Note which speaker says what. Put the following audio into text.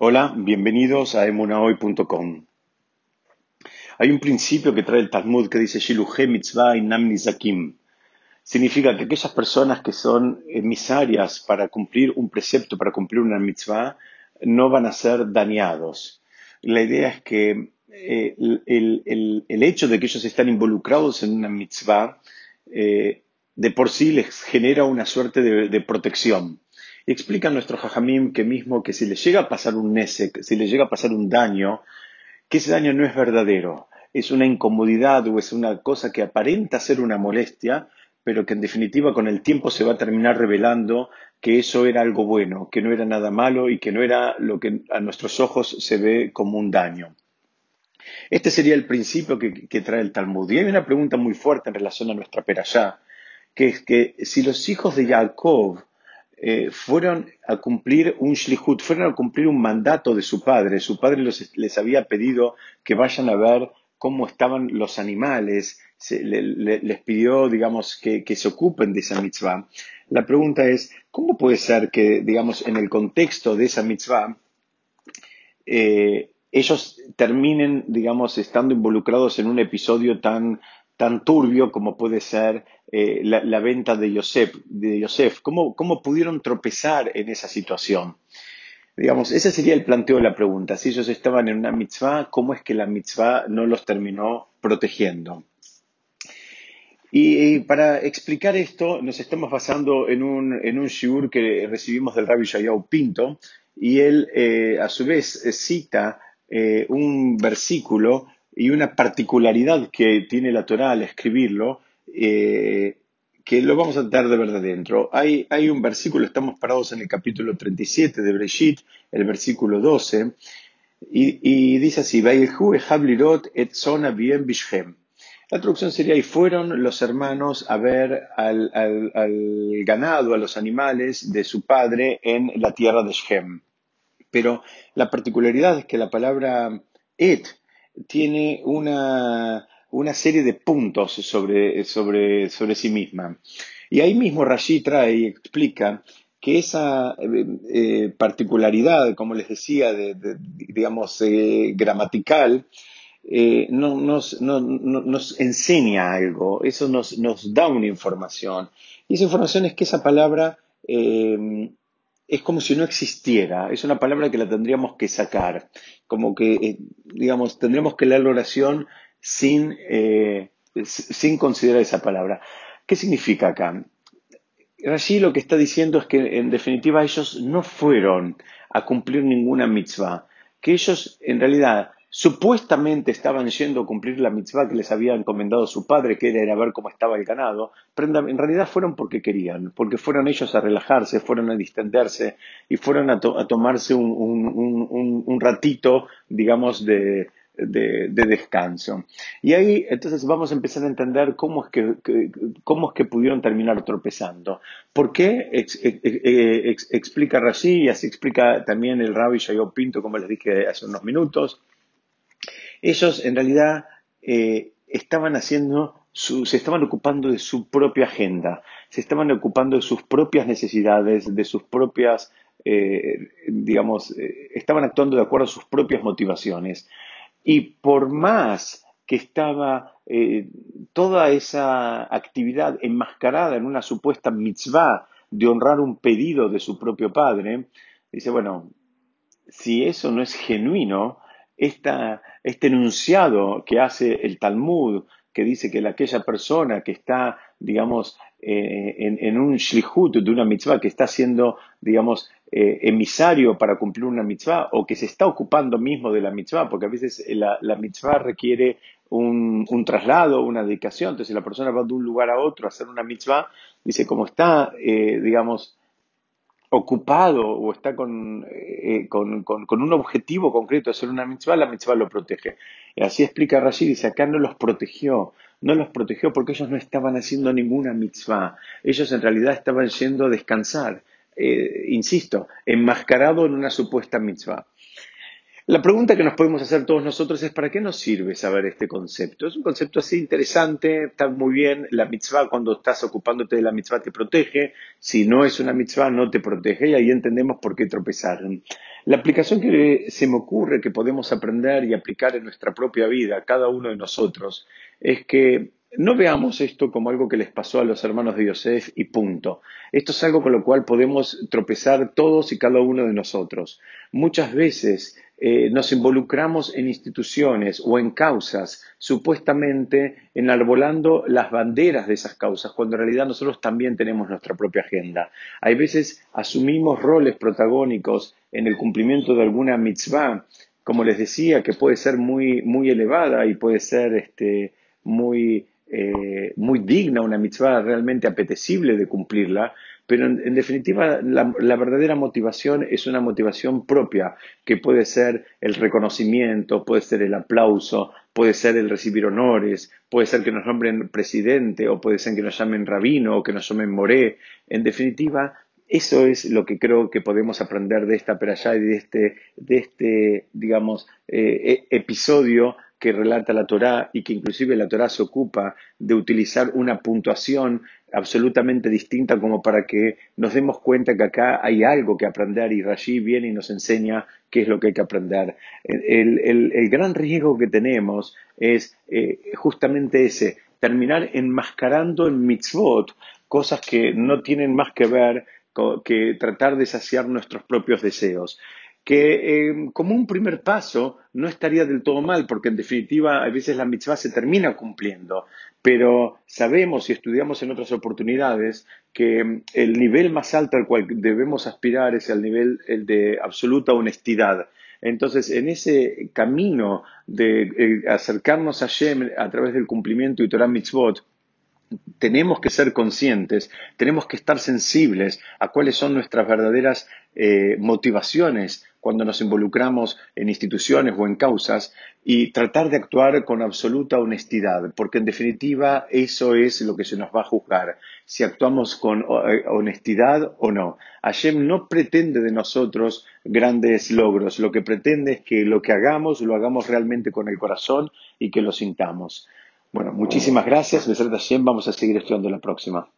Speaker 1: Hola, bienvenidos a emunahoy.com. Hay un principio que trae el Talmud que dice Shiluhe mitzvah inam nizakim. Significa que aquellas personas que son emisarias para cumplir un precepto, para cumplir una mitzvah, no van a ser dañados. La idea es que eh, el, hecho de que ellos están involucrados en una mitzvah eh, de por sí les genera una suerte de protección. Explica nuestro Jajamim que mismo que si le llega a pasar un nesek, si le llega a pasar un daño, que ese daño no es verdadero, es una incomodidad o es una cosa que aparenta ser una molestia, pero que en definitiva con el tiempo se va a terminar revelando que eso era algo bueno, que no era nada malo y que no era lo que a nuestros ojos se ve como un daño. Este sería el principio que, trae el Talmud. Y hay una pregunta muy fuerte en relación a nuestra perashá, que es que si los hijos de Jacob eh, fueron a cumplir un shlihut, fueron a cumplir un mandato de su padre. Su padre les había pedido que vayan a ver cómo estaban los animales, les pidió, digamos, que, se ocupen de esa mitzvah. La pregunta es, ¿cómo puede ser que, digamos, en el contexto de esa mitzvah, eh, ellos terminen, digamos, estando involucrados en un episodio tan tan turbio como puede ser eh, la, venta de Yosef. De ¿Cómo, ¿Cómo, pudieron tropezar en esa situación? Digamos, ese sería el planteo de la pregunta. Si ellos estaban en una mitzvah, ¿cómo es que la mitzvah no los terminó protegiendo? Y, para explicar esto, nos estamos basando en un, en un shiur que recibimos del rabbi Shayau Pinto, y él, eh, a su vez, cita eh, un versículo y una particularidad que tiene la Torah al escribirlo, eh, que lo vamos a tratar de ver de dentro. Hay, hay, un versículo, estamos parados en el capítulo 37 de Breshit, el versículo 12, y, dice así, et bien La traducción sería, y fueron los hermanos a ver al, al, ganado, a los animales de su padre en la tierra de Shem. Pero la particularidad es que la palabra et tiene una, serie de puntos sobre, sí misma. Y ahí mismo Rashi trae y explica que esa eh, eh, particularidad, como les decía, de, digamos, eh, gramatical, nos, nos, enseña algo, eso nos, nos, da una información. Y esa información es que esa palabra es como si no existiera, es una palabra que la tendríamos que sacar, como que, eh, digamos, tendríamos que leer la oración sin, eh, sin considerar esa palabra. ¿Qué significa acá? Allí lo que está diciendo es que en definitiva ellos no fueron a cumplir ninguna mitzvah, que ellos en realidad Supuestamente estaban yendo a cumplir la mitzvah que les había encomendado su padre, que era ver cómo estaba el ganado, en realidad fueron porque querían, porque fueron ellos a relajarse, fueron a distenderse y fueron a, tomarse un, ratito, digamos, de, descanso. Y ahí entonces vamos a empezar a entender cómo es que, cómo es que pudieron terminar tropezando. ¿Por qué? explica Rashi y así explica también el rabbi Shayo Pinto, como les dije hace unos minutos. Ellos en realidad eh, estaban haciendo, se estaban ocupando de su propia agenda, se estaban ocupando de sus propias necesidades, de sus propias, eh, digamos, eh, estaban actuando de acuerdo a sus propias motivaciones. Y por más que estaba toda esa actividad enmascarada en una supuesta mitzvah de honrar un pedido de su propio padre, dice, bueno, si eso no es genuino, este enunciado que hace el Talmud, que dice que aquella persona que está, digamos, eh, en, un shlihut de una mitzvah, que está siendo, digamos, eh, emisario para cumplir una mitzvah, o que se está ocupando mismo de la mitzvah, porque a veces la, mitzvah requiere un, traslado, una dedicación, entonces la persona va de un lugar a otro a hacer una mitzvah, dice, como está, eh, digamos, ocupado o está eh, con, con, un objetivo concreto de hacer una mitzvah, la mitzvah lo protege. Y así explica Rashid, dice, acá no los protegió, no los protegió porque ellos no estaban haciendo ninguna mitzvah, ellos en realidad estaban yendo a descansar, eh, insisto, enmascarado en una supuesta mitzvah. La pregunta que nos podemos hacer todos nosotros es ¿para qué nos sirve saber este concepto? Es un concepto así interesante, está muy bien, la mitzvah cuando estás ocupándote de la mitzvah te protege, si no es una mitzvah no te protege y ahí entendemos por qué tropezar. La aplicación que se me ocurre que podemos aprender y aplicar en nuestra propia vida, cada uno de nosotros, es que no veamos esto como algo que les pasó a los hermanos de Yosef y punto. Esto es algo con lo cual podemos tropezar todos y cada uno de nosotros. Muchas veces eh, nos involucramos en instituciones o en causas supuestamente enarbolando las banderas de esas causas, cuando en realidad nosotros también tenemos nuestra propia agenda. Hay veces asumimos roles protagónicos en el cumplimiento de alguna mitzvah, como les decía, que puede ser muy, muy elevada y puede ser este, muy eh, muy digna, una mitzvah realmente apetecible de cumplirla, pero en, definitiva la, la, verdadera motivación es una motivación propia, que puede ser el reconocimiento, puede ser el aplauso, puede ser el recibir honores, puede ser que nos nombren presidente, o puede ser que nos llamen rabino, o que nos llamen moré. En definitiva, eso es lo que creo que podemos aprender de esta perashá y de este, de este digamos, eh, e, episodio que relata la Torá y que inclusive la Torá se ocupa de utilizar una puntuación absolutamente distinta como para que nos demos cuenta que acá hay algo que aprender y Rashi viene y nos enseña qué es lo que hay que aprender. El, gran riesgo que tenemos es eh, justamente ese, terminar enmascarando en mitzvot cosas que no tienen más que ver que tratar de saciar nuestros propios deseos que eh, como un primer paso no estaría del todo mal, porque en definitiva a veces la mitzvah se termina cumpliendo, pero sabemos y estudiamos en otras oportunidades que mm, el nivel más alto al cual debemos aspirar es el nivel de absoluta honestidad. Entonces, en ese camino de eh, acercarnos a Shem a través del cumplimiento y Torah Mitzvot, tenemos que ser conscientes, tenemos que estar sensibles a cuáles son nuestras verdaderas eh, motivaciones cuando nos involucramos en instituciones o en causas y tratar de actuar con absoluta honestidad, porque en definitiva eso es lo que se nos va a juzgar, si actuamos con eh, honestidad o no. Hashem no pretende de nosotros grandes logros, lo que pretende es que lo que hagamos lo hagamos realmente con el corazón y que lo sintamos. Bueno, muchísimas gracias. Hashem, vamos a seguir estudiando la próxima.